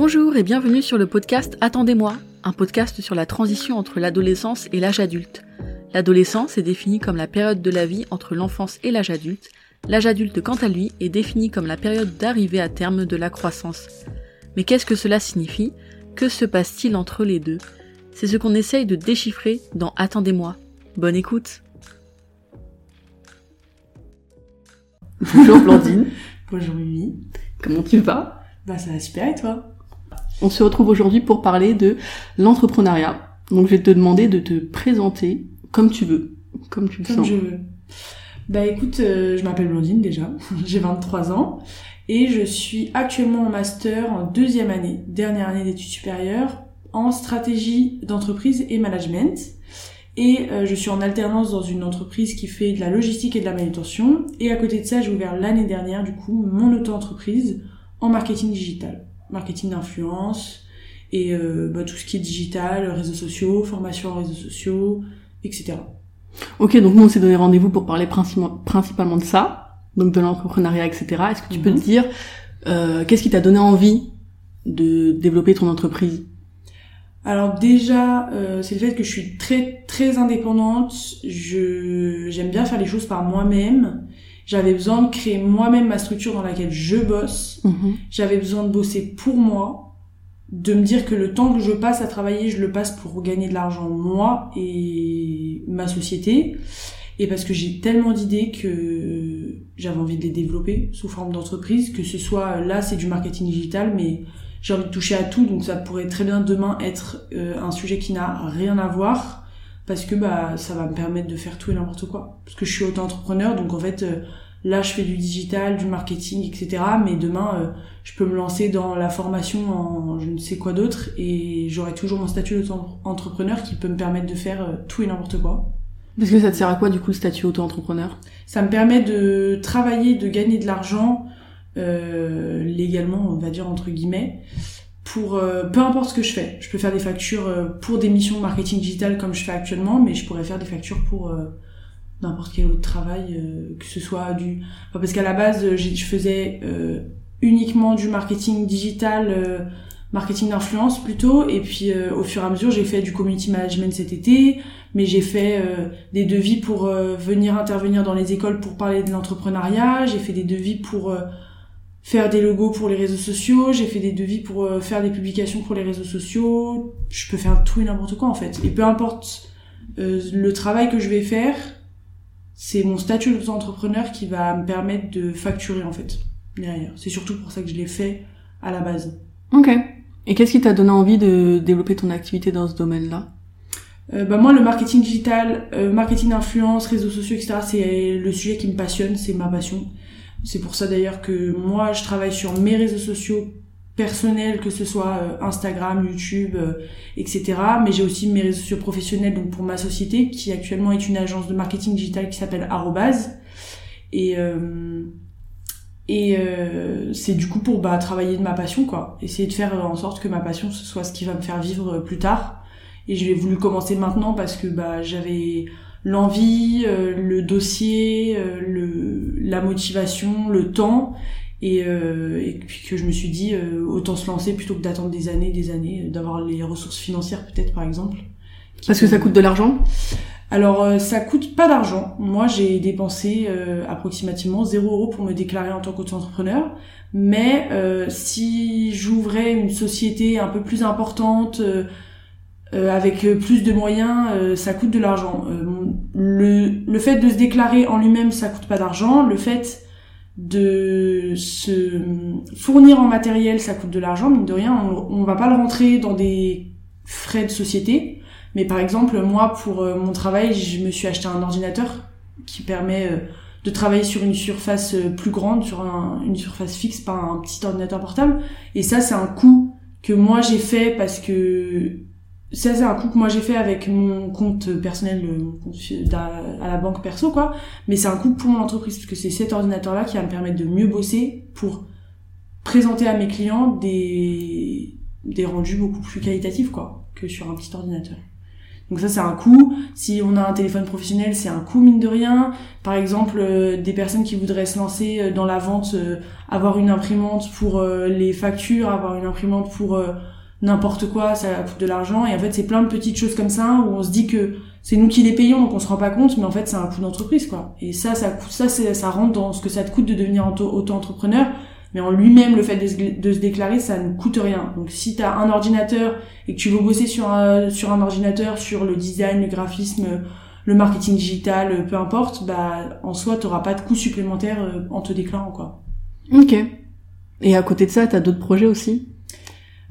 Bonjour et bienvenue sur le podcast Attendez-moi, un podcast sur la transition entre l'adolescence et l'âge adulte. L'adolescence est définie comme la période de la vie entre l'enfance et l'âge adulte. L'âge adulte, quant à lui, est défini comme la période d'arrivée à terme de la croissance. Mais qu'est-ce que cela signifie? Que se passe-t-il entre les deux? C'est ce qu'on essaye de déchiffrer dans Attendez-moi. Bonne écoute Bonjour Blandine, Bonjour Mimi. comment tu vas? Bah ça va super et toi? On se retrouve aujourd'hui pour parler de l'entrepreneuriat. Donc je vais te demander de te présenter comme tu veux, comme tu le Comme sens. je veux. Bah écoute, euh, je m'appelle Blondine déjà, j'ai 23 ans et je suis actuellement en master en deuxième année, dernière année d'études supérieures, en stratégie d'entreprise et management. Et euh, je suis en alternance dans une entreprise qui fait de la logistique et de la manutention. Et à côté de ça, j'ai ouvert l'année dernière du coup mon auto-entreprise en marketing digital, marketing d'influence et euh, bah, tout ce qui est digital, réseaux sociaux, formation en réseaux sociaux, etc. Ok, donc nous on s'est donné rendez-vous pour parler principalement, principalement de ça, donc de l'entrepreneuriat, etc. Est-ce que tu peux Mhm. te dire euh, qu'est-ce qui t'a donné envie de développer ton entreprise? Alors déjà, euh, c'est le fait que je suis très très indépendante. Je j'aime bien faire les choses par moi-même. J'avais besoin de créer moi-même ma structure dans laquelle je bosse. Mhm. J'avais besoin de bosser pour moi, de me dire que le temps que je passe à travailler, je le passe pour gagner de l'argent moi et ma société. Et parce que j'ai tellement d'idées que j'avais envie de les développer sous forme d'entreprise, que ce soit là c'est du marketing digital, mais j'ai envie de toucher à tout, donc ça pourrait très bien demain être euh, un sujet qui n'a rien à voir, parce que bah ça va me permettre de faire tout et n'importe quoi. Parce que je suis auto-entrepreneur, donc en fait euh, là je fais du digital, du marketing, etc. Mais demain euh, je peux me lancer dans la formation en je ne sais quoi d'autre, et j'aurai toujours mon statut d'auto-entrepreneur qui peut me permettre de faire euh, tout et n'importe quoi. Parce que ça te sert à quoi du coup le statut auto-entrepreneur? Ça me permet de travailler, de gagner de l'argent euh, légalement, on va dire entre guillemets, pour euh, peu importe ce que je fais. Je peux faire des factures euh, pour des missions marketing digital comme je fais actuellement, mais je pourrais faire des factures pour euh, n'importe quel autre travail, euh, que ce soit du... enfin, parce qu'à la base, euh, je faisais euh, uniquement du marketing digital, marketing d'influence plutôt, et puis au fur et à mesure, j'ai fait du community management cet été, mais j'ai fait des devis pour venir intervenir dans les écoles pour parler de l'entrepreneuriat, j'ai fait des devis pour faire des logos pour les réseaux sociaux, j'ai fait des devis pour euh, faire des publications pour les réseaux sociaux, je peux faire tout et n'importe quoi en fait. Et peu importe euh, le travail que je vais faire, c'est mon statut d'auto-entrepreneur qui va me permettre de facturer en fait derrière. C'est surtout pour ça que je l'ai fait à la base. Ok. Et qu'est-ce qui t'a donné envie de développer ton activité dans ce domaine-là? Euh, bah moi le marketing digital, euh, marketing d'influence, réseaux sociaux, etc. C'est le sujet qui me passionne, c'est ma passion. C'est pour ça d'ailleurs que moi je travaille sur mes réseaux sociaux personnels, que ce soit euh, Instagram, YouTube, euh, etc. Mais j'ai aussi mes réseaux sociaux professionnels, donc pour ma société qui actuellement est une agence de marketing digital qui s'appelle Arrobase. Et euh, et c'est du coup pour bah, travailler de ma passion quoi, essayer de faire en sorte que ma passion ce soit ce qui va me faire vivre plus tard et je voulu commencer maintenant parce que bah j'avais l'envie, euh, le dossier, euh, le la motivation, le temps et, euh, et puis que je me suis dit autant se lancer plutôt que d'attendre des années, des années, d'avoir les ressources financières peut-être par exemple. Parce que ça coûte de l'argent? Alors ça coûte pas d'argent. Moi j'ai dépensé approximativement 0 euros pour me déclarer en tant qu'auto-entrepreneur. Mais si j'ouvrais une société un peu plus importante, euh, avec plus de moyens, euh, ça coûte de l'argent. Euh, le, le fait de se déclarer en lui-même, ça coûte pas d'argent. Le fait de se fournir en matériel, ça coûte de l'argent. Mine de rien, on, on va pas le rentrer dans des frais de société. Mais par exemple, moi, pour euh, mon travail, je me suis acheté un ordinateur qui permet euh, de travailler sur une surface euh, plus grande, sur un- une surface fixe, pas un petit ordinateur portable. Et ça, c'est un coût que moi j'ai fait parce que ça, c'est un coup que moi j'ai fait avec mon compte personnel, d'a- à la banque perso, quoi. Mais c'est un coup pour mon entreprise parce que c'est cet ordinateur-là qui va me permettre de mieux bosser pour présenter à mes clients des des rendus beaucoup plus qualitatifs, quoi, que sur un petit ordinateur. Donc ça c'est un coût. Si on a un téléphone professionnel, c'est un coût mine de rien. Par exemple, euh, des personnes qui voudraient se lancer euh, dans la vente, euh, avoir une imprimante pour les factures, avoir une imprimante pour n'importe quoi, ça coûte de l'argent. Et en fait, c'est plein de petites choses comme ça où on se dit que c'est nous qui les payons, donc on se rend pas compte, mais en fait, c'est un coût d'entreprise, quoi. Et ça, ça coûte, ça, ça rentre dans ce que ça te coûte de devenir auto-entrepreneur. Mais en lui-même, le fait de se, déclarer, ça ne coûte rien. Donc, si tu as un ordinateur et que tu veux bosser sur un, sur un ordinateur, sur le design, le graphisme, le marketing digital, peu importe, bah, en soi, t'auras pas de coût supplémentaire euh, en te déclarant, quoi. Ok. Et à côté de ça, t'as d'autres projets aussi?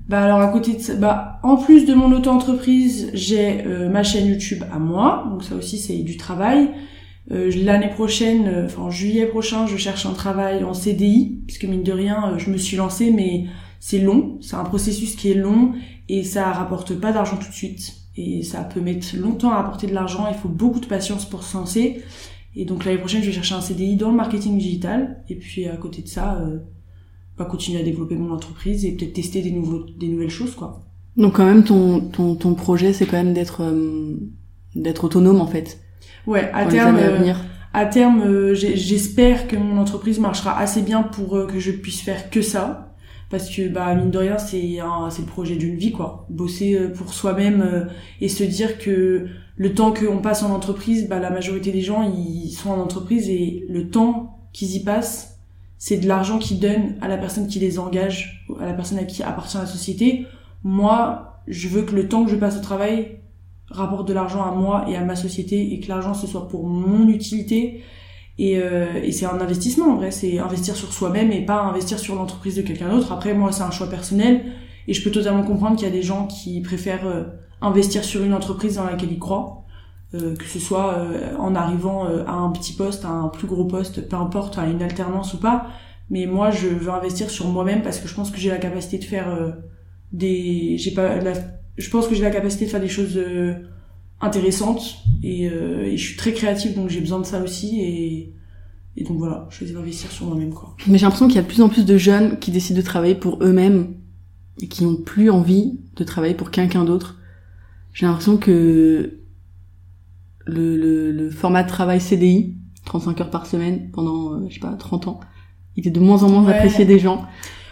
Bah alors à côté de ça, bah en plus de mon auto-entreprise, j'ai euh, ma chaîne YouTube à moi, donc ça aussi c'est du travail. Euh, L'année prochaine, euh, enfin en juillet prochain, je cherche un travail en CDI, puisque mine de rien, euh, je me suis lancée, mais c'est long, c'est un processus qui est long et ça rapporte pas d'argent tout de suite. Et ça peut mettre longtemps à apporter de l'argent, il faut beaucoup de patience pour se lancer. Et donc l'année prochaine, je vais chercher un CDI dans le marketing digital. Et puis à côté de ça, pas continuer à développer mon entreprise et peut-être tester des nouveaux des nouvelles choses quoi. Donc quand même ton ton, ton projet c'est quand même d'être euh, d'être autonome en fait. Ouais, à terme euh, à, terme euh, j'espère que mon entreprise marchera assez bien pour que je puisse faire que ça parce que bah mine de rien c'est un c'est le projet d'une vie quoi. Bosser pour soi-même et se dire que le temps qu'on passe en entreprise, bah la majorité des gens ils sont en entreprise et le temps qu'ils y passent c'est de l'argent qu'ils donnent à la personne qui les engage, à la personne à qui appartient la société. Moi, je veux que le temps que je passe au travail rapporte de l'argent à moi et à ma société et que l'argent ce soit pour mon utilité. Et, euh, c'est un investissement en vrai, c'est investir sur soi-même et pas investir sur l'entreprise de quelqu'un d'autre. Après, moi, c'est un choix personnel et je peux totalement comprendre qu'il y a des gens qui préfèrent euh, investir sur une entreprise dans laquelle ils croient que ce soit euh, en arrivant euh, à un petit poste, à un plus gros poste, peu importe, à une alternance ou pas. Mais moi, je veux investir sur moi-même parce que je pense que j'ai la capacité de faire des, j'ai pas, je pense que j'ai la capacité de faire des choses intéressantes et, et, je suis très créative donc j'ai besoin de ça aussi et, et donc voilà, je vais investir sur moi-même quoi. Mais j'ai l'impression qu'il y a de plus en plus de jeunes qui décident de travailler pour eux-mêmes et qui ont plus envie de travailler pour quelqu'un d'autre. J'ai l'impression que le, le, format de travail CDI, 35 heures par semaine pendant, euh, je sais pas, 30 ans, il est de moins en moins apprécié des gens.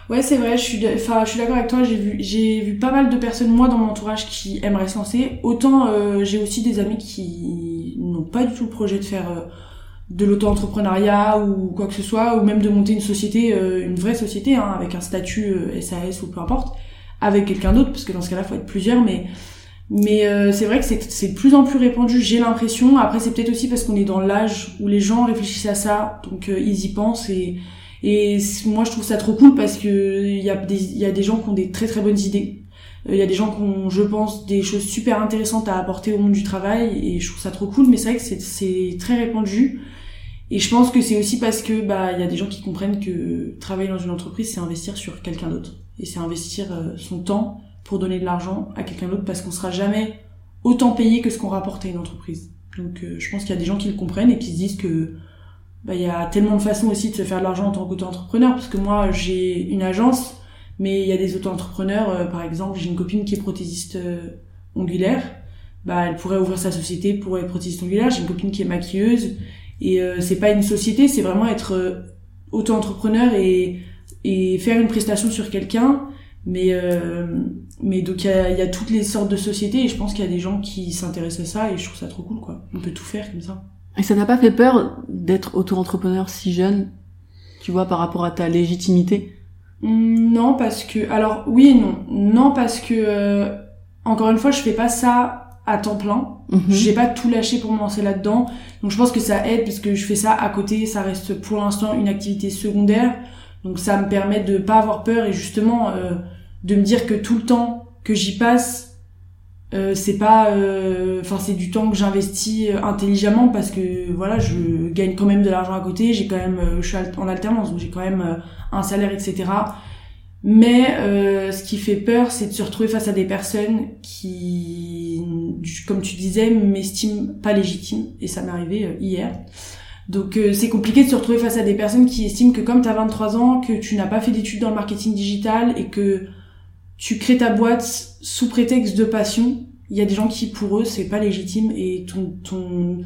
Ouais, c'est vrai, je suis, enfin, je suis d'accord avec toi. J'ai vu, j'ai vu pas mal de personnes moi dans mon entourage qui aimeraient se lancer. Autant euh, j'ai aussi des amis qui n'ont pas du tout le projet de faire euh, de l'auto-entrepreneuriat ou quoi que ce soit, ou même de monter une société, une vraie société, hein, avec un statut SAS ou peu importe, avec quelqu'un d'autre, parce que dans ce cas-là, faut être plusieurs. Mais mais euh, c'est vrai que c'est de plus en plus répandu, j'ai l'impression. Après, c'est peut-être aussi parce qu'on est dans l'âge où les gens réfléchissent à ça, donc euh, ils y pensent. Et, et moi, je trouve ça trop cool parce que il y, a des, y a des gens qui ont des très très bonnes idées. Euh, il y a des gens qui ont, je pense, des choses super intéressantes à apporter au monde du travail. Et je trouve ça trop cool, mais c'est vrai que c'est très répandu. Et je pense que c'est aussi parce que bah il y a des gens qui comprennent que travailler dans une entreprise, c'est investir sur quelqu'un d'autre. Et c'est investir son temps pour donner de l'argent à quelqu'un d'autre parce qu'on sera jamais autant payé que ce qu'on rapporte à une entreprise. Donc euh, je pense qu'il y a des gens qui le comprennent et qui se disent que bah il y a tellement de façons aussi de se faire de l'argent en tant qu'auto-entrepreneur. Parce que moi j'ai une agence mais il y a des auto-entrepreneurs euh, par exemple j'ai une copine qui est prothésiste euh, ongulaire. Bah elle pourrait ouvrir sa société pour être prothésiste ongulaire. J'ai une copine qui est maquilleuse. Et c'est pas une société c'est vraiment être auto-entrepreneur et et faire une prestation sur quelqu'un. Mais euh, mais donc il y a, y a, toutes les sortes de sociétés et je pense qu'il y a des gens qui s'intéressent à ça et je trouve ça trop cool quoi. On peut tout faire comme ça. Et ça n'a pas fait peur d'être auto-entrepreneur si jeune, tu vois, par rapport à ta légitimité? Mmh, Non parce que alors oui et non non parce que euh, encore une fois je fais pas ça à temps plein. Mhm. J'ai pas tout lâché pour me lancer là-dedans. Donc je pense que ça aide parce que je fais ça à côté, ça reste pour l'instant une activité secondaire. Donc ça me permet de pas avoir peur et justement euh, de me dire que tout le temps que j'y passe euh, c'est pas euh, enfin c'est du temps que j'investis euh, intelligemment parce que voilà je gagne quand même de l'argent à côté. J'ai quand même je suis en alternance donc j'ai quand même un salaire etc mais ce qui fait peur c'est de se retrouver face à des personnes qui comme tu disais m'estiment pas légitime et ça m'est arrivé hier. Donc c'est compliqué de se retrouver face à des personnes qui estiment que comme tu as 23 ans, que tu n'as pas fait d'études dans le marketing digital et que tu crées ta boîte sous prétexte de passion Il y a des gens qui, pour eux, c'est pas légitime et ton, ton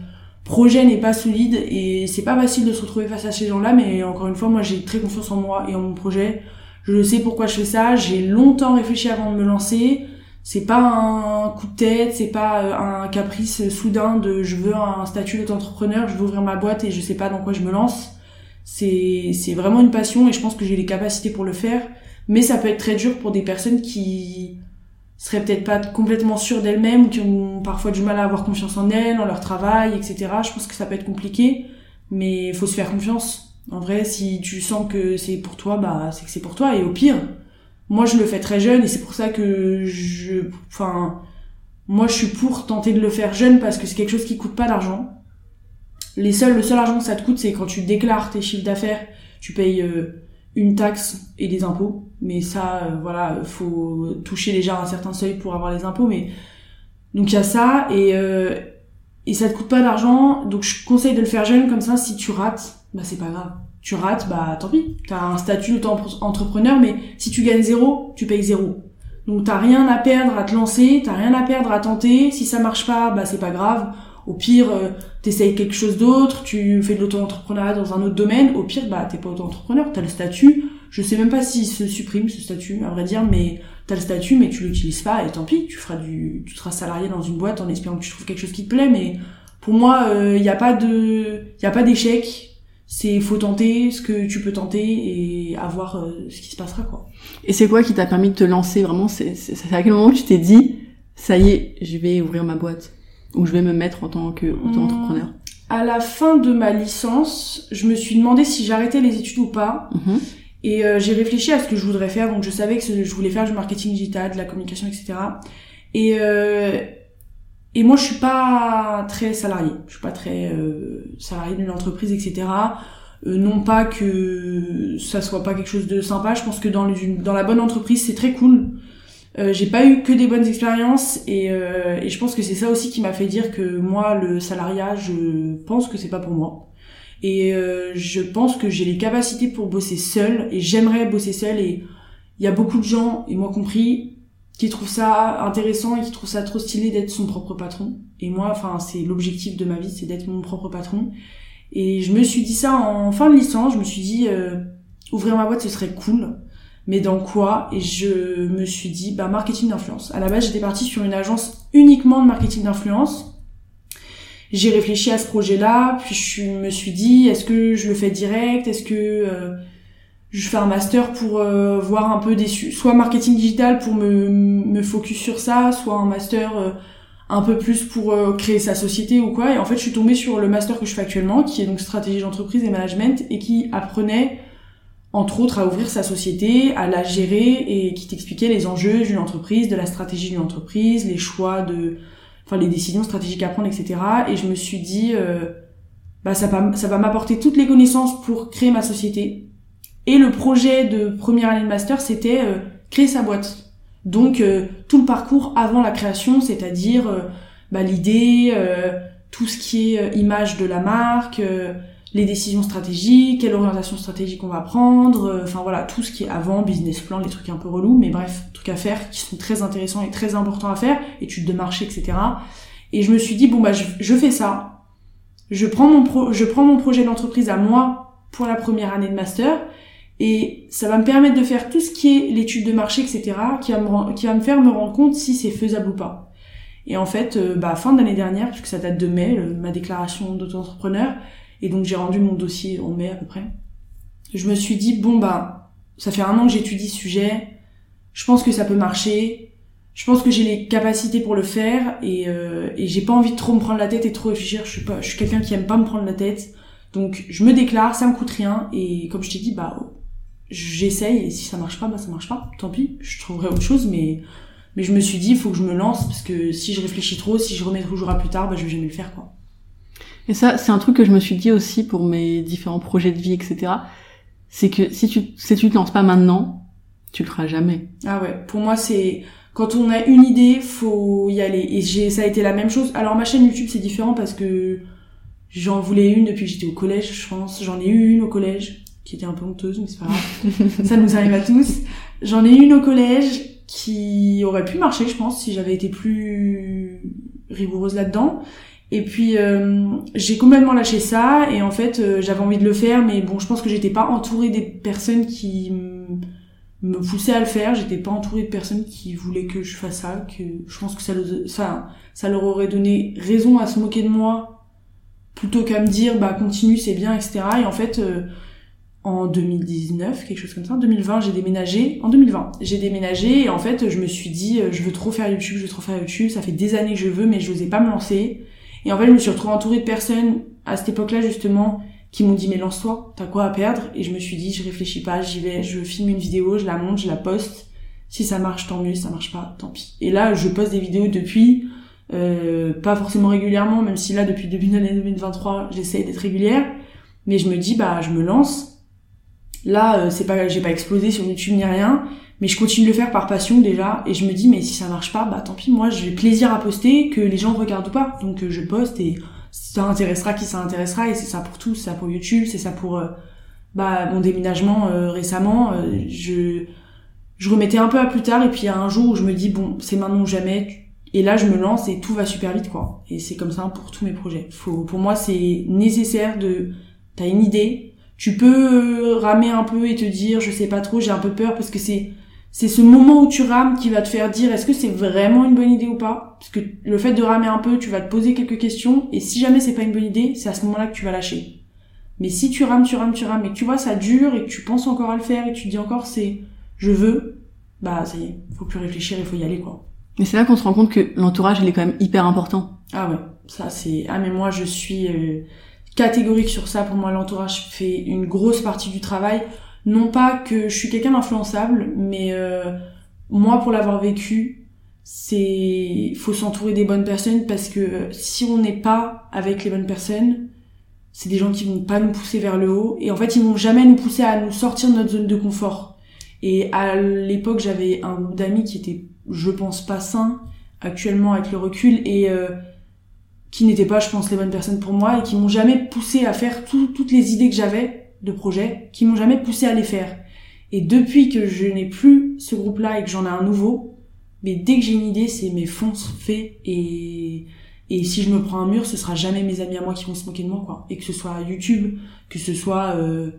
projet n'est pas solide et c'est pas facile de se retrouver face à ces gens-là. Mais encore une fois, moi, j'ai très confiance en moi et en mon projet. Je sais pourquoi je fais ça. J'ai longtemps réfléchi avant de me lancer. C'est pas un coup de tête, c'est pas euh, un caprice soudain de je veux un statut d'entrepreneur, je veux ouvrir ma boîte et je sais pas dans quoi je me lance. C'est c'est vraiment une passion et je pense que j'ai les capacités pour le faire. Mais ça peut être très dur pour des personnes qui seraient peut-être pas complètement sûres d'elles-mêmes ou qui ont parfois du mal à avoir confiance en elles, en leur travail, etc. Je pense que ça peut être compliqué, mais il faut se faire confiance. En vrai, si tu sens que c'est pour toi, bah c'est que c'est pour toi. Et au pire, moi je le fais très jeune et c'est pour ça que je, enfin, moi je suis pour tenter de le faire jeune parce que c'est quelque chose qui coûte pas d'argent. Les seuls, le seul argent que ça te coûte, c'est quand tu déclares tes chiffres d'affaires, tu payes euh, une taxe et des impôts. Mais ça, euh, voilà, faut toucher déjà un certain seuil pour avoir les impôts. Mais donc il y a ça et euh, et ça te coûte pas d'argent. Donc je conseille de le faire jeune comme ça. Si tu rates, bah c'est pas grave. Tu rates, bah tant pis. T'as un statut d'auto-entrepreneur, mais si tu gagnes zéro, tu payes zéro. Donc t'as rien à perdre à te lancer, t'as rien à perdre à tenter. Si ça marche pas, bah c'est pas grave. Au pire, euh, t'essayes quelque chose d'autre, tu fais de l'auto-entrepreneuriat dans un autre domaine. Au pire, bah t'es pas auto-entrepreneur, t'as le statut. Je sais même pas s'il se supprime ce statut, à vrai dire, mais t'as le statut, mais tu l'utilises pas et tant pis. Tu feras du, tu seras salarié dans une boîte en espérant que tu trouves quelque chose qui te plaît. Mais pour moi, il euh, y a pas de, il y a pas d'échec. C'est faut tenter ce que tu peux tenter et avoir euh, ce qui se passera quoi. Et c'est quoi qui t'a permis de te lancer vraiment? C'est à quel moment tu t'es dit ça y est, je vais ouvrir ma boîte? Ou je vais me mettre en tant qu'auto-entrepreneur mmh. À la fin de ma licence, je me suis demandé si j'arrêtais les études ou pas. Mmh. Et euh, j'ai réfléchi à ce que je voudrais faire. Donc je savais que je voulais faire du marketing digital, de la communication, etc. Et euh, et moi je suis pas très salarié. Je suis pas très euh, salarié d'une entreprise, etc. Euh, non pas que ça soit pas quelque chose de sympa. Je pense que dans, dans la bonne entreprise c'est très cool. Euh, j'ai pas eu que des bonnes expériences et, euh, et je pense que c'est ça aussi qui m'a fait dire que moi le salariat je pense que c'est pas pour moi. Et euh, je pense que j'ai les capacités pour bosser seule et j'aimerais bosser seule et il y a beaucoup de gens et moi compris qui trouvent ça intéressant et qui trouvent ça trop stylé d'être son propre patron. Et moi enfin c'est l'objectif de ma vie c'est d'être mon propre patron. Et je me suis dit ça en fin de licence je me suis dit ouvrir ma boîte ce serait cool mais dans quoi Et je me suis dit, bah, marketing d'influence. À la base, j'étais partie sur une agence uniquement de marketing d'influence. J'ai réfléchi à ce projet-là, puis je me suis dit, est-ce que je le fais direct Est-ce que euh, je fais un master pour euh, voir un peu des... Soit marketing digital pour me, me focus sur ça, soit un master... Euh, un peu plus pour créer sa société ou quoi. Et en fait, je suis tombée sur le master que je fais actuellement, qui est donc stratégie d'entreprise et management, et qui apprenait entre autres à ouvrir sa société, à la gérer et qui t'expliquait les enjeux d'une entreprise, de la stratégie d'une entreprise, les choix de, enfin les décisions stratégiques à prendre, etc. Et je me suis dit, euh, bah ça va, ça va m'apporter toutes les connaissances pour créer ma société. Et le projet de première année de master, c'était euh, créer sa boîte. Donc euh, tout le parcours avant la création, c'est-à-dire bah, l'idée, tout ce qui est image de la marque les décisions stratégiques, quelle orientation stratégique on va prendre, euh, enfin voilà, tout ce qui est avant, business plan, les trucs un peu relous, mais bref, trucs à faire qui sont très intéressants et très importants à faire, études de marché, etc. Et je me suis dit, bon bah je, fais ça, je prends mon, pro, je prends mon projet d'entreprise à moi pour la première année de master, et ça va me permettre de faire tout ce qui est l'étude de marché, etc., qui va me, qui va me faire me rendre compte si c'est faisable ou pas. Et en fait, euh, bah, fin d'année dernière, puisque ça date de mai, ma déclaration d'auto-entrepreneur, et donc j'ai rendu mon dossier en mai à peu près. Je me suis dit, bon bah, ça fait un an que j'étudie ce sujet, je pense que ça peut marcher, je pense que j'ai les capacités pour le faire, et, euh, et j'ai pas envie de trop me prendre la tête et trop réfléchir, je suis, pas, je suis quelqu'un qui aime pas me prendre la tête. Donc je me déclare, ça me coûte rien, et comme je t'ai dit, bah j'essaye, et si ça marche pas, bah ça marche pas, tant pis, je trouverai autre chose, mais mais je me suis dit, il faut que je me lance, parce que si je réfléchis trop, si je remets toujours à plus tard, bah je vais jamais le faire, quoi. Et ça, c'est un truc que je me suis dit aussi pour mes différents projets de vie, etc. C'est que si tu, si tu te lances pas maintenant, tu le feras jamais. Ah ouais, pour moi c'est quand on a une idée, faut y aller. Et j'ai, ça a été la même chose. Alors ma chaîne YouTube c'est différent parce que j'en voulais une depuis que j'étais au collège, je pense. J'en ai eu une au collège qui était un peu honteuse, mais c'est pas grave. ça nous arrive à tous. J'en ai une au collège qui aurait pu marcher, je pense, si j'avais été plus rigoureuse là-dedans. Et puis euh, j'ai complètement lâché ça et en fait euh, j'avais envie de le faire mais bon je pense que j'étais pas entourée des personnes qui me poussaient à le faire, j'étais pas entourée de personnes qui voulaient que je fasse ça, que je pense que ça, ça, leur aurait donné raison à se moquer de moi plutôt qu'à me dire bah continue c'est bien etc. Et en fait euh, en 2019 quelque chose comme ça, en 2020 j'ai déménagé, en 2020 j'ai déménagé et en fait je me suis dit je veux trop faire YouTube, je veux trop faire YouTube, ça fait des années que je veux mais je n'osais pas me lancer et en fait, je me suis retrouvée entourée de personnes à cette époque-là justement qui m'ont dit mais lance-toi, t'as quoi à perdre? Et je me suis dit je réfléchis pas, j'y vais, je filme une vidéo, je la monte, je la poste. Si ça marche, tant mieux. Si ça marche pas, tant pis. Et là, je poste des vidéos depuis, euh, pas forcément régulièrement, même si là depuis début d'année 2023, j'essaye d'être régulière. Mais je me dis bah je me lance. Là, euh, c'est pas, j'ai pas explosé sur YouTube ni rien, mais je continue de le faire par passion déjà et je me dis mais si ça marche pas bah tant pis moi j'ai plaisir à poster que les gens regardent ou pas. Donc euh, je poste et ça intéressera qui ça intéressera et c'est ça pour tout c'est ça pour YouTube c'est ça pour euh, bah mon déménagement euh, récemment je je remettais un peu à plus tard et puis il y a un jour où je me dis bon c'est maintenant ou jamais et là je me lance et tout va super vite quoi. Et c'est comme ça pour tous mes projets. Faut pour moi c'est nécessaire de t'as une idée tu peux ramer un peu et te dire je sais pas trop j'ai un peu peur parce que c'est c'est ce moment où tu rames qui va te faire dire est-ce que c'est vraiment une bonne idée ou pas? Parce que le fait de ramer un peu tu vas te poser quelques questions et si jamais c'est pas une bonne idée c'est à ce moment-là que tu vas lâcher. Mais si tu rames tu rames tu rames et que tu vois ça dure et que tu penses encore à le faire et que tu te dis encore c'est je veux bah ça y est faut plus réfléchir il faut y aller quoi. Mais c'est là qu'on se rend compte que l'entourage il est quand même hyper important. Ah ouais ça c'est ah mais moi je suis euh, catégorique sur ça. Pour moi l'entourage fait une grosse partie du travail non pas que je suis quelqu'un d'influençable, mais euh, moi pour l'avoir vécu, c'est faut s'entourer des bonnes personnes parce que si on n'est pas avec les bonnes personnes, c'est des gens qui vont pas nous pousser vers le haut et en fait ils vont jamais nous pousser à nous sortir de notre zone de confort. Et à l'époque j'avais un groupe d'amis qui était, je pense, pas sain actuellement avec le recul et euh, qui n'étaient pas, je pense, les bonnes personnes pour moi et qui m'ont jamais poussé à faire toutes les idées que j'avais de projets qui m'ont jamais poussé à les faire. Et depuis que je n'ai plus ce groupe-là et que j'en ai un nouveau, mais dès que j'ai une idée, c'est mes fonces fait et et si je me prends un mur, ce sera jamais mes amis à moi qui vont se moquer de moi quoi. Et que ce soit YouTube, que ce soit euh,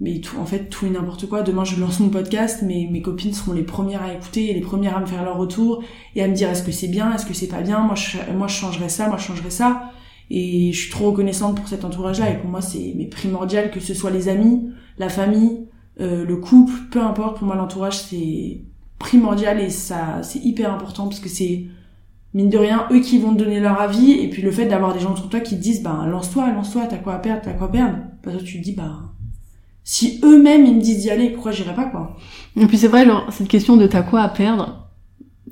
mais tout en fait tout et n'importe quoi. Demain je lance mon podcast, mais mes copines seront les premières à écouter et les premières à me faire leur retour et à me dire est-ce que c'est bien, est-ce que c'est pas bien? Moi je moi je changerais ça, moi je changerais ça. Et je suis trop reconnaissante pour cet entourage-là. Et pour moi, c'est primordial que ce soit les amis, la famille, euh, le couple, peu importe. Pour moi, l'entourage, c'est primordial et ça, c'est hyper important parce que c'est mine de rien eux qui vont te donner leur avis. Et puis le fait d'avoir des gens autour de toi qui te disent, ben lance-toi, lance-toi, t'as quoi à perdre, t'as quoi à perdre. Parce que tu te dis, bah si eux-mêmes ils me disent d'y aller, pourquoi j'irai pas quoi? Et puis c'est vrai, genre, cette question de t'as quoi à perdre.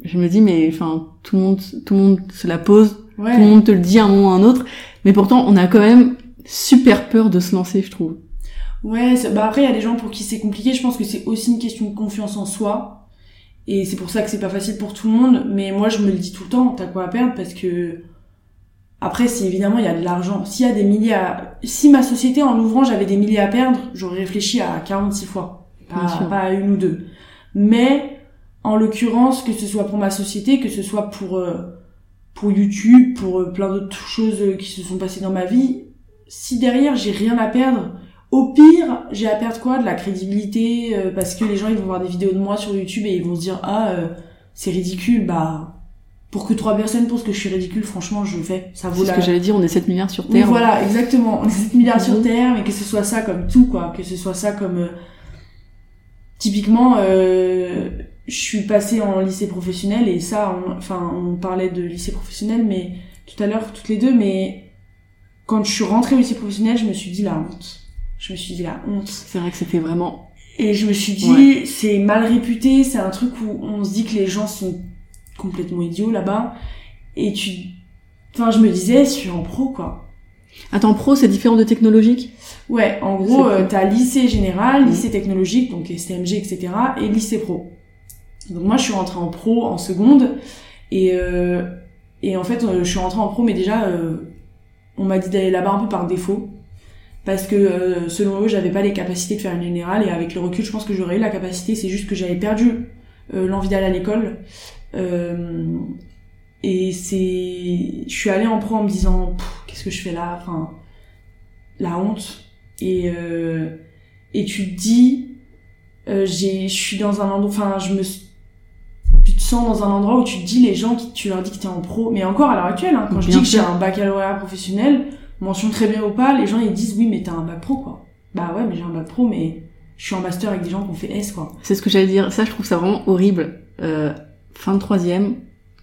Je me dis, mais enfin, tout le monde, tout le monde se la pose tout le monde te le dit à un moment ou à un autre. Mais pourtant, on a quand même super peur de se lancer, je trouve. Ouais, bah après, il y a des gens pour qui c'est compliqué. Je pense que c'est aussi une question de confiance en soi. Et c'est pour ça que c'est pas facile pour tout le monde. Mais moi, je me le dis tout le temps, t'as quoi à perdre? Parce que... Après, si évidemment il y a de l'argent, s'il y a des milliers à... Si ma société, en l'ouvrant, j'avais des milliers à perdre, j'aurais réfléchi à 46 fois. Pas, pas à une ou deux. Mais, en l'occurrence, que ce soit pour ma société, que ce soit pour... Euh, pour YouTube, pour euh, plein d'autres choses euh, qui se sont passées dans ma vie, si derrière j'ai rien à perdre, au pire, j'ai à perdre quoi? De la crédibilité, euh, parce que les gens ils vont voir des vidéos de moi sur YouTube et ils vont se dire ah c'est ridicule, bah pour que trois personnes pensent que je suis ridicule, franchement je le fais, ça vaut la. ce que j'allais dire, on est 7 milliards sur Terre. Oui, voilà, exactement, on est 7 milliards sur mhm. Terre, mais que ce soit ça comme tout quoi, que ce soit ça comme typiquement je suis passée en lycée professionnel et ça, on, enfin, on parlait de lycée professionnel, mais tout à l'heure toutes les deux, mais quand je suis rentrée au lycée professionnel, je me suis dit la honte. Je me suis dit la honte. C'est vrai que c'était vraiment. Et je me suis dit, c'est mal réputé, c'est un truc où on se dit que les gens sont complètement idiots là-bas. Et tu, enfin, je me disais, je suis en pro, quoi. Attends, pro, c'est différent de technologique? Ouais, en gros, euh, t'as lycée général, lycée technologique, donc STMG, etc., et lycée pro. Donc moi, je suis rentrée en pro en seconde et euh, et en fait, euh, je suis rentrée en pro, mais déjà, euh, on m'a dit d'aller là-bas un peu par défaut parce que selon eux, j'avais pas les capacités de faire une générale et avec le recul, je pense que j'aurais eu la capacité. C'est juste que j'avais perdu l'envie d'aller à l'école. Et c'est, je suis allée en pro en me disant, qu'est-ce que je fais là? Enfin, la honte. Et et tu te dis, j'ai, je suis dans un endroit, enfin, je me, te sens dans un endroit où tu te dis les gens qui, tu leur dis que t'es en pro, mais encore à l'heure actuelle, hein, quand je dis que j'ai un baccalauréat professionnel, mention très bien ou pas, les gens ils disent oui mais t'as un bac pro quoi. Bah ouais mais j'ai un bac pro mais je suis en master avec des gens qui ont fait S quoi. C'est ce que j'allais dire. Ça je trouve ça vraiment horrible. Euh, fin de troisième,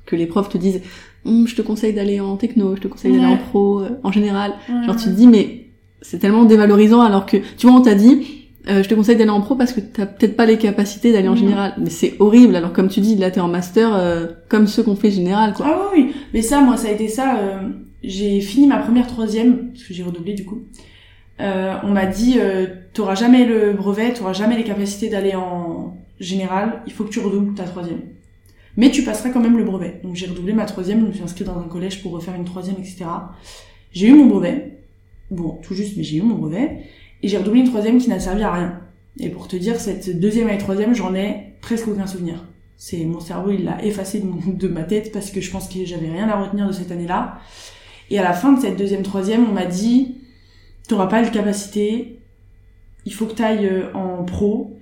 que les profs te disent hum, je te conseille d'aller en techno, je te conseille d'aller en pro euh, en général. Genre tu te dis mais c'est tellement dévalorisant alors que tu vois on t'a dit euh, je te conseille d'aller en pro parce que t'as peut-être pas les capacités d'aller en général. Mais c'est horrible. Alors comme tu dis, là t'es en master euh, comme ceux qu'on fait général quoi. Ah oui, oui. Mais ça, moi, ça a été ça. Euh, j'ai fini ma première troisième parce que j'ai redoublé du coup. Euh, on m'a dit, euh, t'auras jamais le brevet, t'auras jamais les capacités d'aller en général. Il faut que tu redoubles ta troisième. Mais tu passeras quand même le brevet. Donc j'ai redoublé ma troisième. Je me suis inscrite dans un collège pour refaire une troisième, etc. J'ai eu mon brevet. Bon, tout juste, mais j'ai eu mon brevet. Et j'ai redoublé une troisième qui n'a servi à rien. Et pour te dire, cette deuxième et troisième, j'en ai presque aucun souvenir. C'est mon cerveau, il l'a effacé de, ma tête parce que je pense que j'avais rien à retenir de cette année-là. Et à la fin de cette deuxième, troisième, on m'a dit, t'auras pas les capacités, il faut que t'ailles euh, en pro.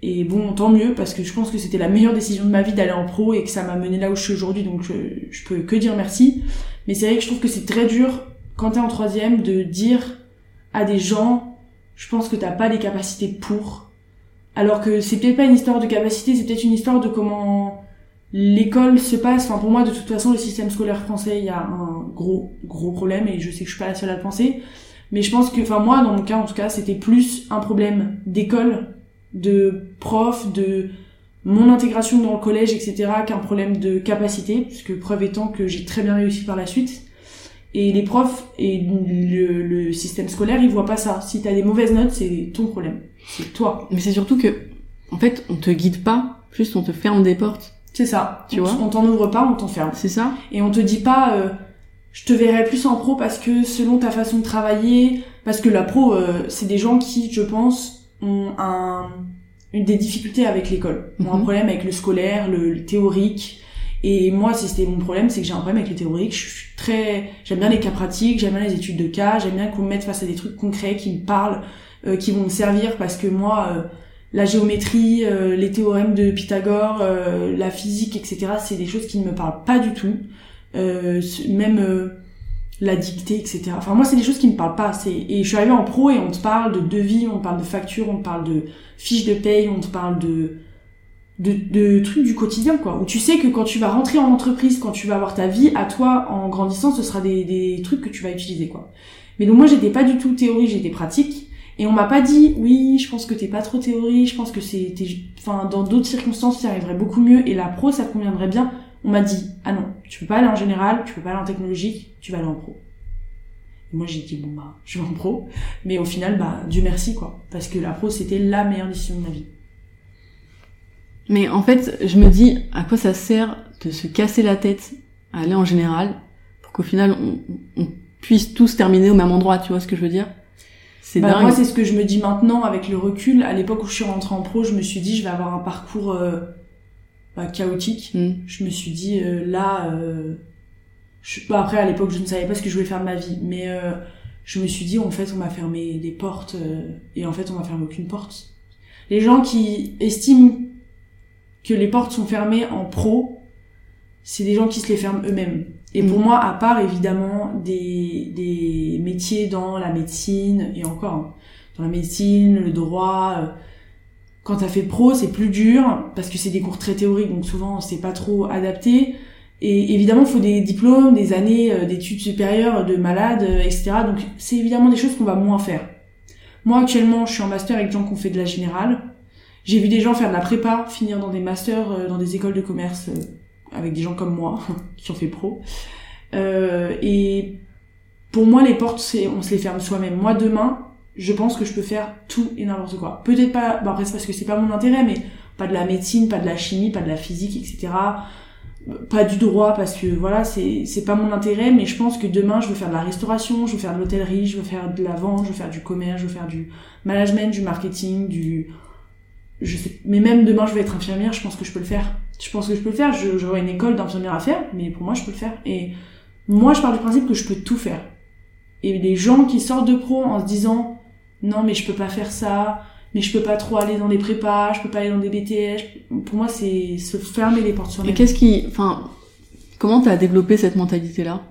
Et bon, tant mieux, parce que je pense que c'était la meilleure décision de ma vie d'aller en pro et que ça m'a mené là où je suis aujourd'hui, donc je, je peux que dire merci. Mais c'est vrai que je trouve que c'est très dur, quand t'es en troisième, de dire à des gens je pense que t'as pas les capacités pour. Alors que c'est peut-être pas une histoire de capacité, c'est peut-être une histoire de comment l'école se passe. Enfin, pour moi, de toute façon, le système scolaire français, il y a un gros, gros problème et je sais que je suis pas la seule à le penser. Mais je pense que, enfin, moi, dans mon cas, en tout cas, c'était plus un problème d'école, de prof, de mon intégration dans le collège, etc., qu'un problème de capacité, puisque preuve étant que j'ai très bien réussi par la suite. Et les profs et le, le système scolaire, ils voient pas ça. Si t'as des mauvaises notes, c'est ton problème. C'est toi. Mais c'est surtout que, en fait, on te guide pas, juste on te ferme des portes. C'est ça. Tu on, vois On t'en ouvre pas, on t'enferme. C'est ça Et on te dit pas, euh, je te verrai plus en pro parce que selon ta façon de travailler, parce que la pro, euh, c'est des gens qui, je pense, ont un, une des difficultés avec l'école, ont un Mhm. problème avec le scolaire, le, le théorique. Et moi, si c'était mon problème, c'est que j'ai un problème avec le théorique. Je suis très, j'aime bien les cas pratiques, j'aime bien les études de cas, j'aime bien qu'on me mette face à des trucs concrets qui me parlent, euh, qui vont me servir parce que moi, euh, la géométrie, euh, les théorèmes de Pythagore, euh, la physique, etc., c'est des choses qui ne me parlent pas du tout. Euh, même euh, la dictée, etc. Enfin, moi, c'est des choses qui me parlent pas. C'est et je suis arrivée en pro et on te parle de devis, on te parle de factures, on te parle de fiches de paye, on te parle de de, de trucs du quotidien, quoi. Où tu sais que quand tu vas rentrer en entreprise, quand tu vas avoir ta vie à toi en grandissant, ce sera des, des trucs que tu vas utiliser, quoi. Mais donc moi, j'étais pas du tout théorie, j'étais pratique. Et on m'a pas dit, oui, je pense que t'es pas trop théorie, je pense que c'est, enfin, dans d'autres circonstances, tu arriverais beaucoup mieux, et la pro, ça te conviendrait bien. On m'a dit, ah non, tu peux pas aller en général, tu peux pas aller en technologique, tu vas aller en pro. Et moi, j'ai dit, bon, bah, je vais en pro. Mais au final, bah, Dieu merci, quoi. Parce que la pro, c'était la meilleure décision de ma vie. Mais en fait, je me dis, à quoi ça sert de se casser la tête à aller en général pour qu'au final, on, on puisse tous terminer au même endroit, tu vois ce que je veux dire? C'est Bah, dingue. moi, c'est ce que je me dis maintenant avec le recul. À l'époque où je suis rentrée en pro, je me suis dit, je vais avoir un parcours euh, bah, chaotique. Hmm. Je me suis dit, euh, là, euh, je... bah, après, à l'époque, je ne savais pas ce que je voulais faire de ma vie. Mais euh, je me suis dit, en fait, on m'a fermé des portes. et en fait, on m'a fermé aucune porte. Les gens qui estiment que les portes sont fermées en pro, c'est des gens qui se les ferment eux-mêmes. Et pour Mhm. moi, à part évidemment des, des métiers dans la médecine, et encore, hein, dans la médecine, le droit, euh, quand t'as fait pro, c'est plus dur, parce que c'est des cours très théoriques, donc souvent c'est pas trop adapté. Et évidemment, il faut des diplômes, des années euh, d'études supérieures de malades, euh, etc. Donc c'est évidemment des choses qu'on va moins faire. Moi actuellement, je suis en master avec des gens qui ont fait de la générale. J'ai vu des gens faire de la prépa, finir dans des masters, euh, dans des écoles de commerce, euh, avec des gens comme moi, qui ont fait pro. Euh, et pour moi, les portes, c'est, on se les ferme soi-même. Moi, demain, je pense que je peux faire tout et n'importe quoi. Peut-être pas, après c'est parce que c'est pas mon intérêt, mais pas de la médecine, pas de la chimie, pas de la physique, etc. Pas du droit parce que voilà, c'est, c'est pas mon intérêt, mais je pense que demain, je veux faire de la restauration, je veux faire de l'hôtellerie, je veux faire de la vente, je veux faire du commerce, je veux faire du management, du marketing, du, je sais, mais même demain je vais être infirmière, je pense que je peux le faire. Je pense que je peux le faire. J'aurai une école d'infirmière à faire, mais pour moi je peux le faire. Et moi je pars du principe que je peux tout faire. Et les gens qui sortent de pro en se disant non mais je peux pas faire ça, mais je peux pas trop aller dans des prépas, je peux pas aller dans des BTS. Pour moi c'est se fermer les portes sur Et qu'est-ce qui, enfin, comment t'as développé cette mentalité là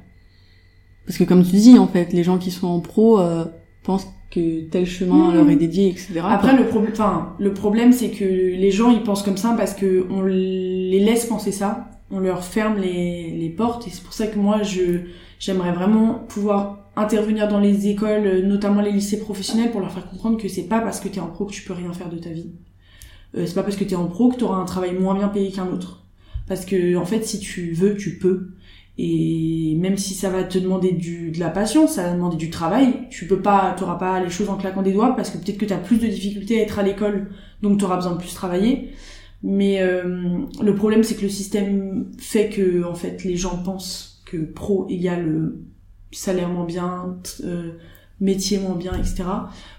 Parce que comme tu dis en fait, les gens qui sont en pro euh, pensent que tel chemin Mmh. leur est dédié, etc. Après le problème, enfin le problème c'est que les gens ils pensent comme ça parce que on les laisse penser ça, on leur ferme les, les portes et c'est pour ça que moi je j'aimerais vraiment pouvoir intervenir dans les écoles, notamment les lycées professionnels, pour leur faire comprendre que c'est pas parce que t'es en pro que tu peux rien faire de ta vie. Euh, c'est pas parce que t'es en pro que t'auras un travail moins bien payé qu'un autre. Parce que en fait, si tu veux, tu peux. Et même si ça va te demander du, de la patience, ça va demander du travail, tu peux pas, t'auras pas les choses en claquant des doigts parce que peut-être que t'as plus de difficultés à être à l'école, donc t'auras besoin de plus travailler. Mais euh, le problème, c'est que le système fait que en fait les gens pensent que pro égale euh, salaire moins bien, euh, métier moins bien, etc.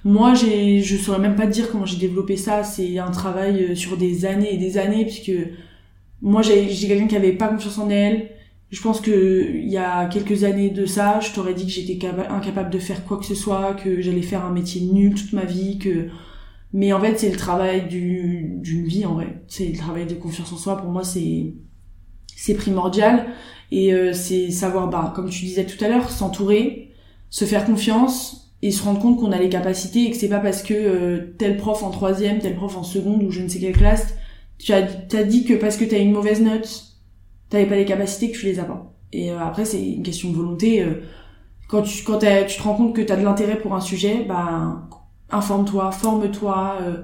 Moi, j'ai, je saurais même pas te dire comment j'ai développé ça. C'est un travail euh, sur des années et des années, puisque moi, j'ai, j'ai quelqu'un qui avait pas confiance en elle. Je pense que il y a quelques années de ça, je t'aurais dit que j'étais capa- incapable de faire quoi que ce soit, que j'allais faire un métier nul toute ma vie, que mais en fait, c'est le travail du, d'une vie, en vrai. C'est le travail de confiance en soi. Pour moi, c'est, c'est primordial. Et euh, c'est savoir, bah, comme tu disais tout à l'heure, s'entourer, se faire confiance et se rendre compte qu'on a les capacités et que c'est pas parce que euh, tel prof en troisième, tel prof en seconde ou je ne sais quelle classe, tu as, t'as dit que parce que t'as une mauvaise note, t'avais pas les capacités que tu les as pas. Et euh, après, c'est une question de volonté. euh, quand tu, quand tu te rends compte que t'as de l'intérêt pour un sujet, bah, informe-toi, forme-toi, euh,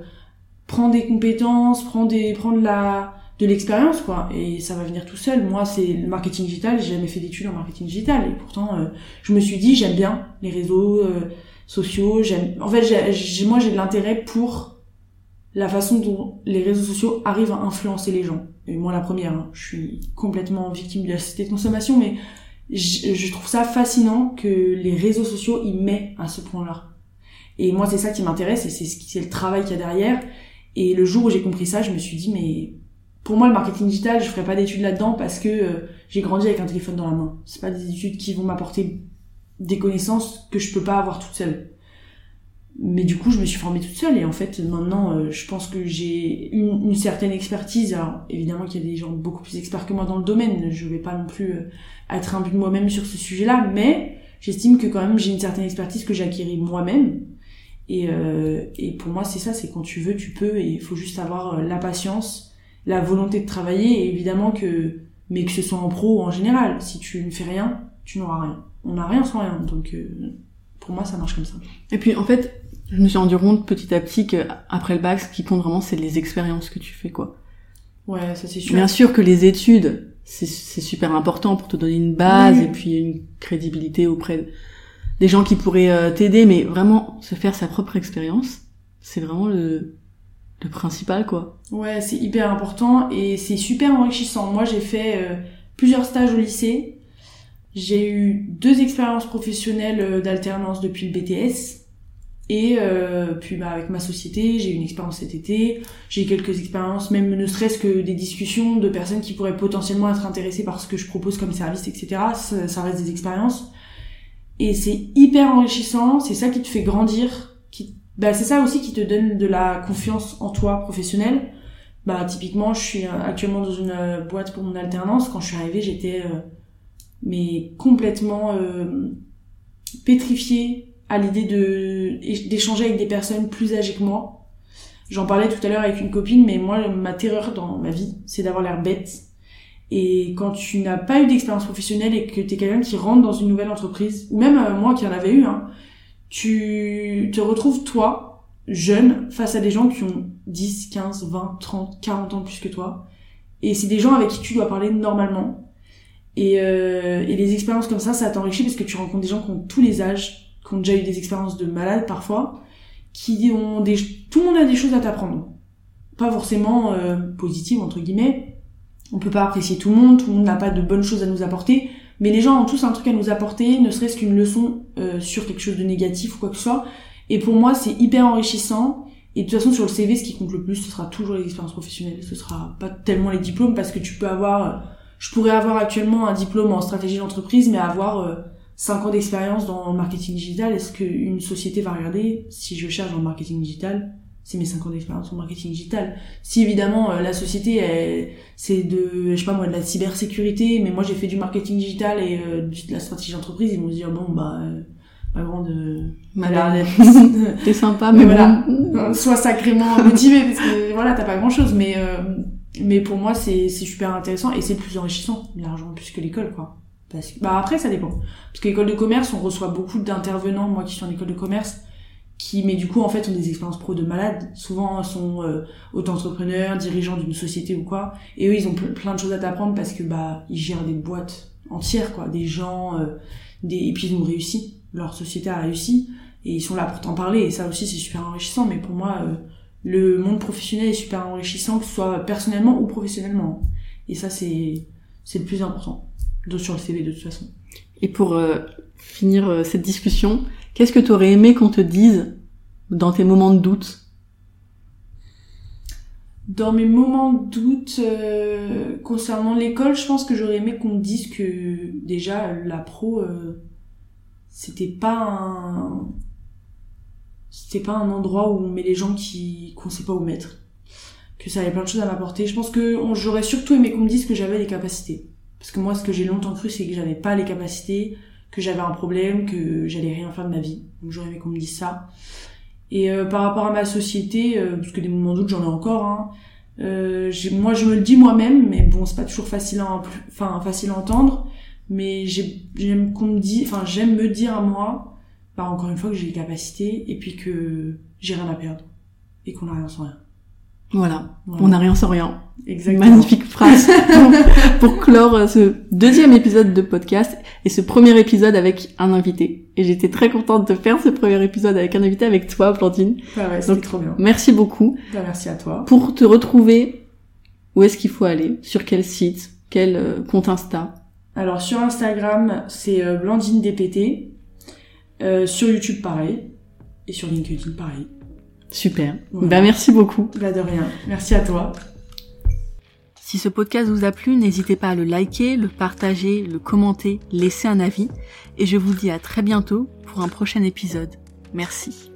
prends des compétences, prends des, prends de la, de l'expérience, quoi. Et ça va venir tout seul. Moi, c'est le marketing digital. J'ai jamais fait d'études en marketing digital. Et pourtant, euh, je me suis dit, j'aime bien les réseaux euh, sociaux. J'aime, en fait, j'ai- moi, j'ai de l'intérêt pour la façon dont les réseaux sociaux arrivent à influencer les gens. Et moi, la première, hein, je suis complètement victime de la société de consommation, mais je, trouve ça fascinant que les réseaux sociaux y mettent à ce point-là. Et moi, c'est ça qui m'intéresse et c'est ce le travail qu'il y a derrière. Et le jour où j'ai compris ça, je me suis dit, mais pour moi, le marketing digital, je ferai pas d'études là-dedans parce que euh, j'ai grandi avec un téléphone dans la main. C'est pas des études qui vont m'apporter des connaissances que je peux pas avoir toute seule. Mais du coup, je me suis formée toute seule et en fait, maintenant, euh, je pense que j'ai une, une certaine expertise. Alors, évidemment qu'il y a des gens beaucoup plus experts que moi dans le domaine. Je vais pas non plus euh, être un but de moi-même sur ce sujet-là, mais j'estime que quand même j'ai une certaine expertise que j'ai acquérie moi-même. Et, euh, et pour moi, c'est ça, c'est quand tu veux, tu peux, et il faut juste avoir euh, la patience, la volonté de travailler, et évidemment que, mais que ce soit en pro ou en général, si tu ne fais rien, tu n'auras rien. On n'a rien sans rien, donc euh, pour moi, ça marche comme ça. Et puis en fait, je me suis rendu compte petit à petit que après le bac, ce qui compte vraiment, c'est les expériences que tu fais, quoi. Ouais, ça c'est sûr. Bien sûr que les études, c'est super important pour te donner une base Oui. et puis une crédibilité auprès des gens qui pourraient euh, t'aider, mais vraiment se faire sa propre expérience, c'est vraiment le, le principal, quoi. Ouais, c'est hyper important et c'est super enrichissant. Moi, j'ai fait euh, plusieurs stages au lycée. J'ai eu deux expériences professionnelles euh, d'alternance depuis le BTS. Et euh, puis bah, avec ma société, j'ai eu une expérience cet été. J'ai quelques expériences, même ne serait-ce que des discussions de personnes qui pourraient potentiellement être intéressées par ce que je propose comme service, etc. Ça, ça reste des expériences. Et c'est hyper enrichissant. C'est ça qui te fait grandir. Qui, bah, c'est ça aussi qui te donne de la confiance en toi professionnelle. Bah typiquement, je suis euh, actuellement dans une euh, boîte pour mon alternance. Quand je suis arrivée, j'étais euh, mais complètement euh, pétrifiée à l'idée de d'échanger avec des personnes plus âgées que moi. J'en parlais tout à l'heure avec une copine, mais moi ma terreur dans ma vie, c'est d'avoir l'air bête. Et quand tu n'as pas eu d'expérience professionnelle et que t'es quelqu'un qui rentre dans une nouvelle entreprise, ou même euh, moi qui en avais eu, hein, tu te retrouves toi, jeune, face à des gens qui ont 10, 15, 20, 30, 40 ans plus que toi. Et c'est des gens avec qui tu dois parler normalement. Et, euh, et les expériences comme ça, ça t'enrichit parce que tu rencontres des gens qui ont tous les âges, qui ont déjà eu des expériences de malades parfois, qui ont des... Tout le monde a des choses à t'apprendre. Pas forcément euh, positives, entre guillemets. On peut pas apprécier tout le monde, tout le monde n'a pas de bonnes choses à nous apporter, mais les gens ont tous un truc à nous apporter, ne serait-ce qu'une leçon euh, sur quelque chose de négatif ou quoi que ce soit. Et pour moi, c'est hyper enrichissant. Et de toute façon, sur le CV, ce qui compte le plus, ce sera toujours les expériences professionnelles. Ce sera pas tellement les diplômes, parce que tu peux avoir, je pourrais avoir actuellement un diplôme en stratégie d'entreprise, mais avoir euh, 5 ans d'expérience dans le marketing digital. Est-ce qu'une société va regarder si je cherche dans le marketing digital c'est mes 5 ans d'expérience en marketing digital. Si évidemment euh, la société c'est de je sais pas moi de la cybersécurité, mais moi j'ai fait du marketing digital et euh, de la stratégie d'entreprise, ils vont se dire bon bah euh, ma grande malade t'es sympa mais, voilà sois sacrément motivé parce que voilà t'as pas grand chose mais mais pour moi c'est c'est super intéressant et c'est plus enrichissant l'argent plus que l'école quoi parce que bah après ça dépend. Parce que l'école de commerce on reçoit beaucoup d'intervenants moi qui suis en école de commerce qui mais du coup en fait ont des expériences pro de malades souvent sont euh, auto-entrepreneurs dirigeants d'une société ou quoi. Et eux ils ont plein de choses à t'apprendre parce que bah ils gèrent des boîtes entières quoi. Des gens euh, des et puis ils ont réussi. Leur société a réussi. Et ils sont là pour t'en parler. Et ça aussi c'est super enrichissant. Mais pour moi euh, le monde professionnel est super enrichissant que ce soit personnellement ou professionnellement. Et ça c'est c'est le plus important sur le CV de toute façon et pour euh, finir cette discussion Qu'est-ce que tu aurais aimé qu'on te dise dans tes moments de doute? Dans mes moments de doute euh, concernant l'école, je pense que j'aurais aimé qu'on me dise que déjà la pro euh, c'était pas un c'était pas un endroit où on met les gens qui qu'on sait pas où mettre. Que ça avait plein de choses à m'apporter. Je pense que j'aurais surtout aimé qu'on me dise que j'avais les capacités. Parce que moi, ce que j'ai longtemps cru, c'est que j'avais pas les capacités, que j'avais un problème, que j'allais rien faire de ma vie. Donc j'aurais aimé qu'on me dise ça. Et euh, par rapport à ma société, euh, parce que des moments doute j'en ai encore, hein, euh, moi je me le dis moi-même, mais bon c'est pas toujours facile à, enfin facile à entendre, mais j'aime qu'on me dit, enfin j'aime me dire à moi, bah encore une fois que j'ai les capacités et puis que j'ai rien à perdre et qu'on a rien sans rien. Voilà. On n'a rien sans rien. Exactement. Magnifique phrase pour, clore euh, ce deuxième épisode de podcast et ce premier épisode avec un invité. Et j'étais très contente de faire ce premier épisode avec un invité avec toi, Plantine. Bah ouais, c'était trop bien. Merci beaucoup. Bah, merci à toi. Pour te retrouver, où est-ce qu'il faut aller? Sur quel site? Quel euh, compte Insta? Alors sur Instagram, c'est euh, Blandine DPT. Euh, sur YouTube, pareil. Et sur LinkedIn, pareil. Super. Ben merci beaucoup. Bah de rien. Merci à toi. Si ce podcast vous a plu, n'hésitez pas à le liker, le partager, le commenter, laisser un avis. Et je vous dis à très bientôt pour un prochain épisode. Merci.